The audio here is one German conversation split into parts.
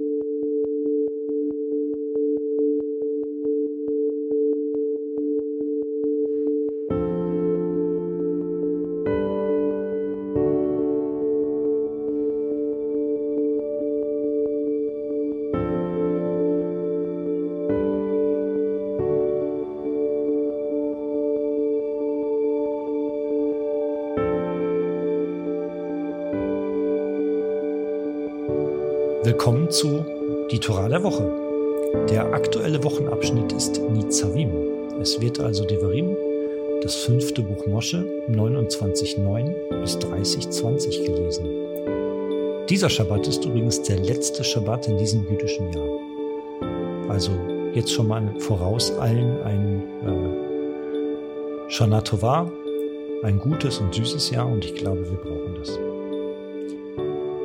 you Willkommen zu Die Torah der Woche. Der aktuelle Wochenabschnitt ist Nizavim. Es wird also Devarim, das fünfte Buch Mosche, 29.9 bis 30.20 gelesen. Dieser Schabbat ist übrigens der letzte Schabbat in diesem jüdischen Jahr. Also jetzt schon mal voraus allen ein äh, Shana Tova, ein gutes und süßes Jahr und ich glaube, wir brauchen das.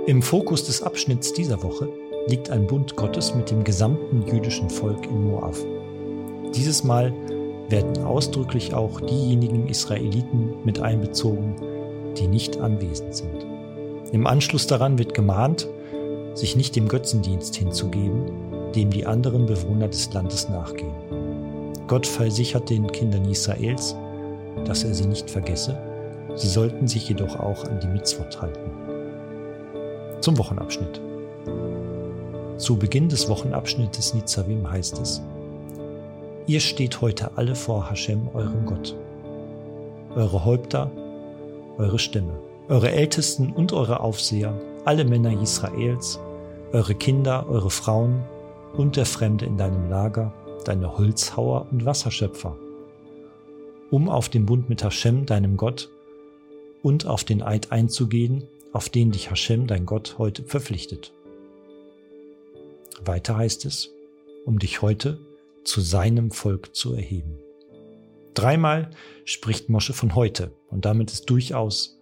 Im Fokus des Abschnitts dieser Woche liegt ein Bund Gottes mit dem gesamten jüdischen Volk in Moab. Dieses Mal werden ausdrücklich auch diejenigen Israeliten mit einbezogen, die nicht anwesend sind. Im Anschluss daran wird gemahnt, sich nicht dem Götzendienst hinzugeben, dem die anderen Bewohner des Landes nachgehen. Gott versichert den Kindern Israels, dass er sie nicht vergesse, sie sollten sich jedoch auch an die Mitzvot halten zum Wochenabschnitt. Zu Beginn des Wochenabschnittes Nizavim heißt es, Ihr steht heute alle vor Hashem, eurem Gott. Eure Häupter, eure Stämme, eure Ältesten und eure Aufseher, alle Männer Israels, eure Kinder, eure Frauen und der Fremde in deinem Lager, deine Holzhauer und Wasserschöpfer, um auf den Bund mit Hashem, deinem Gott, und auf den Eid einzugehen, auf den dich Hashem, dein Gott, heute verpflichtet. Weiter heißt es, um dich heute zu seinem Volk zu erheben. Dreimal spricht Mosche von heute und damit ist durchaus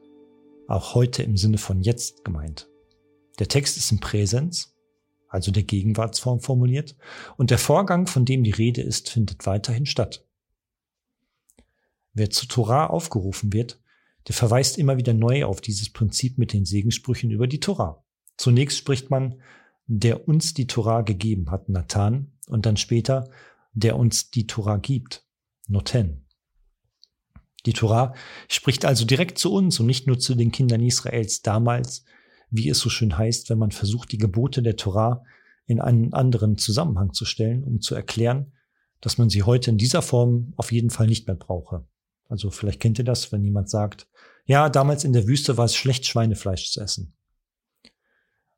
auch heute im Sinne von jetzt gemeint. Der Text ist im Präsens, also der Gegenwartsform formuliert, und der Vorgang, von dem die Rede ist, findet weiterhin statt. Wer zu Torah aufgerufen wird, der verweist immer wieder neu auf dieses Prinzip mit den Segenssprüchen über die Tora. Zunächst spricht man, der uns die Tora gegeben hat, Nathan, und dann später, der uns die Tora gibt, Noten. Die Tora spricht also direkt zu uns und nicht nur zu den Kindern Israels damals, wie es so schön heißt, wenn man versucht, die Gebote der Tora in einen anderen Zusammenhang zu stellen, um zu erklären, dass man sie heute in dieser Form auf jeden Fall nicht mehr brauche. Also vielleicht kennt ihr das, wenn jemand sagt, ja, damals in der Wüste war es schlecht, Schweinefleisch zu essen.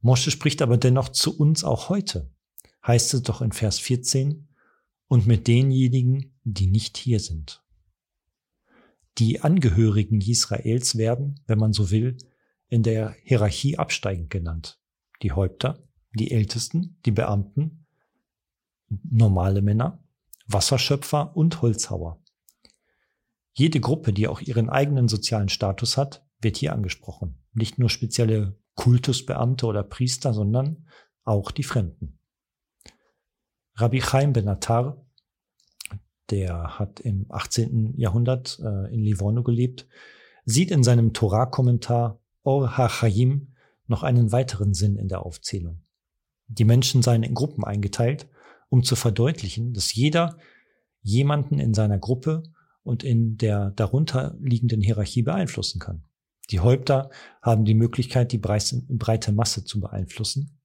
Mosche spricht aber dennoch zu uns auch heute. Heißt es doch in Vers 14, und mit denjenigen, die nicht hier sind. Die Angehörigen Israels werden, wenn man so will, in der Hierarchie absteigend genannt. Die Häupter, die Ältesten, die Beamten, normale Männer, Wasserschöpfer und Holzhauer. Jede Gruppe, die auch ihren eigenen sozialen Status hat, wird hier angesprochen. Nicht nur spezielle Kultusbeamte oder Priester, sondern auch die Fremden. Rabbi Chaim Benatar, der hat im 18. Jahrhundert äh, in Livorno gelebt, sieht in seinem Torah-Kommentar Or HaChaim noch einen weiteren Sinn in der Aufzählung. Die Menschen seien in Gruppen eingeteilt, um zu verdeutlichen, dass jeder jemanden in seiner Gruppe und in der darunter liegenden Hierarchie beeinflussen kann. Die Häupter haben die Möglichkeit, die breite Masse zu beeinflussen.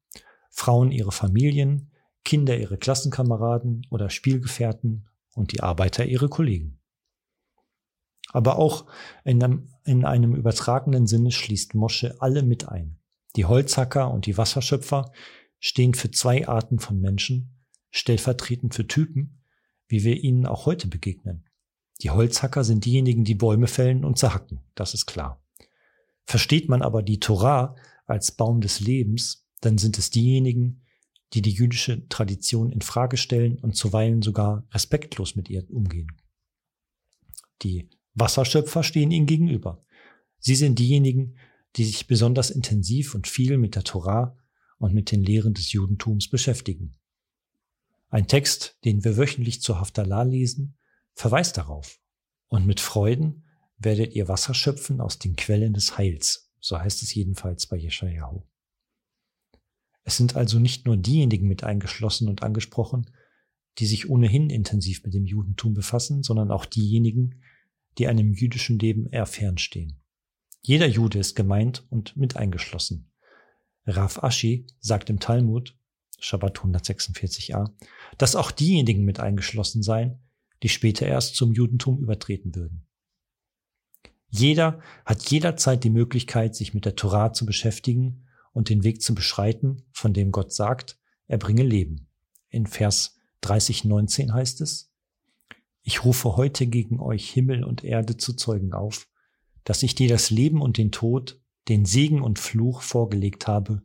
Frauen ihre Familien, Kinder ihre Klassenkameraden oder Spielgefährten und die Arbeiter ihre Kollegen. Aber auch in einem, in einem übertragenen Sinne schließt Mosche alle mit ein. Die Holzhacker und die Wasserschöpfer stehen für zwei Arten von Menschen, stellvertretend für Typen, wie wir ihnen auch heute begegnen. Die Holzhacker sind diejenigen, die Bäume fällen und zerhacken, das ist klar. Versteht man aber die Torah als Baum des Lebens, dann sind es diejenigen, die die jüdische Tradition in Frage stellen und zuweilen sogar respektlos mit ihr umgehen. Die Wasserschöpfer stehen ihnen gegenüber. Sie sind diejenigen, die sich besonders intensiv und viel mit der Torah und mit den Lehren des Judentums beschäftigen. Ein Text, den wir wöchentlich zur Haftalah lesen, verweist darauf. Und mit Freuden werdet ihr Wasser schöpfen aus den Quellen des Heils. So heißt es jedenfalls bei Jeschajahu. Es sind also nicht nur diejenigen mit eingeschlossen und angesprochen, die sich ohnehin intensiv mit dem Judentum befassen, sondern auch diejenigen, die einem jüdischen Leben eher fernstehen. Jeder Jude ist gemeint und mit eingeschlossen. Rav Ashi sagt im Talmud, Shabbat 146a, dass auch diejenigen mit eingeschlossen seien, die später erst zum Judentum übertreten würden. Jeder hat jederzeit die Möglichkeit, sich mit der Torah zu beschäftigen und den Weg zu beschreiten, von dem Gott sagt, er bringe Leben. In Vers 30,19 heißt es, ich rufe heute gegen euch Himmel und Erde zu Zeugen auf, dass ich dir das Leben und den Tod, den Segen und Fluch vorgelegt habe,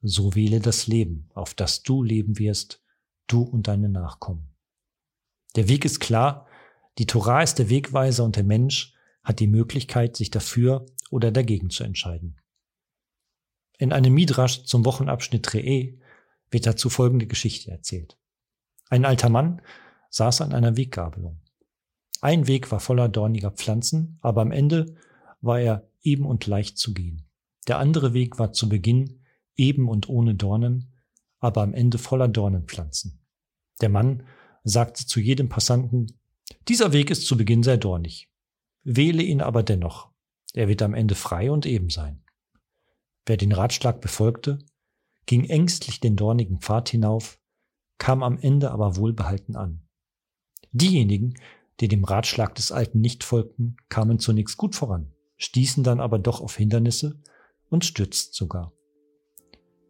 so wähle das Leben, auf das du leben wirst, du und deine Nachkommen. Der Weg ist klar, die Torah ist der Wegweiser und der Mensch hat die Möglichkeit, sich dafür oder dagegen zu entscheiden. In einem Midrash zum Wochenabschnitt Re'e wird dazu folgende Geschichte erzählt. Ein alter Mann saß an einer Weggabelung. Ein Weg war voller dorniger Pflanzen, aber am Ende war er eben und leicht zu gehen. Der andere Weg war zu Beginn eben und ohne Dornen, aber am Ende voller Dornenpflanzen. Der Mann sagte zu jedem Passanten, dieser Weg ist zu Beginn sehr dornig, Wähle ihn aber dennoch. Er wird am Ende frei und eben sein. Wer den Ratschlag befolgte, ging ängstlich den dornigen Pfad hinauf, kam am Ende aber wohlbehalten an. Diejenigen, die dem Ratschlag des Alten nicht folgten, kamen zunächst gut voran, stießen dann aber doch auf Hindernisse und stürzten sogar.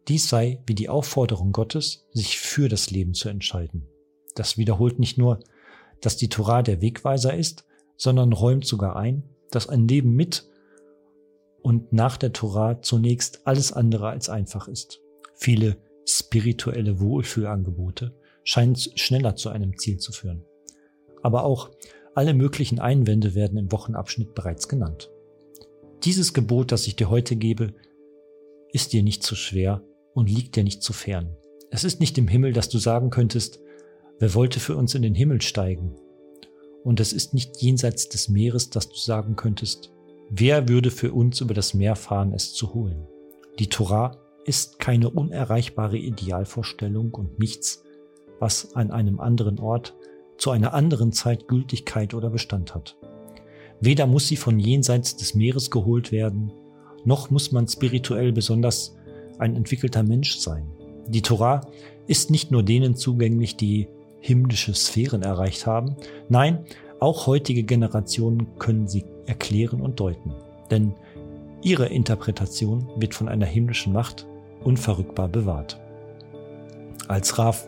Dies sei wie die Aufforderung Gottes, sich für das Leben zu entscheiden. Das wiederholt nicht nur, dass die Torah der Wegweiser ist, sondern räumt sogar ein, dass ein Leben mit und nach der Torah zunächst alles andere als einfach ist. Viele spirituelle Wohlfühlangebote scheinen schneller zu einem Ziel zu führen. Aber auch alle möglichen Einwände werden im Wochenabschnitt bereits genannt. Dieses Gebot, das ich dir heute gebe, ist dir nicht zu schwer und liegt dir nicht zu fern. Es ist nicht im Himmel, dass du sagen könntest, wer wollte für uns in den Himmel steigen und es ist nicht jenseits des Meeres, dass du sagen könntest, wer würde für uns über das Meer fahren, es zu holen. Die Torah ist keine unerreichbare Idealvorstellung und nichts, was an einem anderen Ort zu einer anderen Zeit Gültigkeit oder Bestand hat. Weder muss sie von jenseits des Meeres geholt werden, noch muss man spirituell besonders ein entwickelter Mensch sein. Die Torah ist nicht nur denen zugänglich, die himmlische Sphären erreicht haben. Nein, auch heutige Generationen können sie erklären und deuten. Denn ihre Interpretation wird von einer himmlischen Macht unverrückbar bewahrt. Als Raf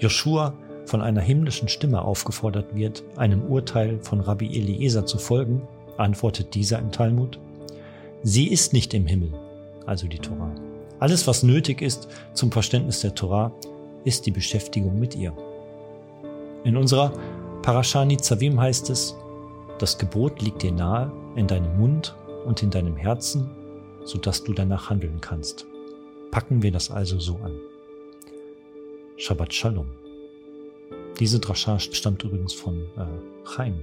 Joshua von einer himmlischen Stimme aufgefordert wird, einem Urteil von Rabbi Eliezer zu folgen, antwortet dieser im Talmud, sie ist nicht im Himmel, also die Torah. Alles, was nötig ist zum Verständnis der Torah, ist die Beschäftigung mit ihr. In unserer Parashani Zavim heißt es, das Gebot liegt dir nahe in deinem Mund und in deinem Herzen, sodass du danach handeln kannst. Packen wir das also so an. Shabbat Shalom. Diese Drascha stammt übrigens von äh, Chaim,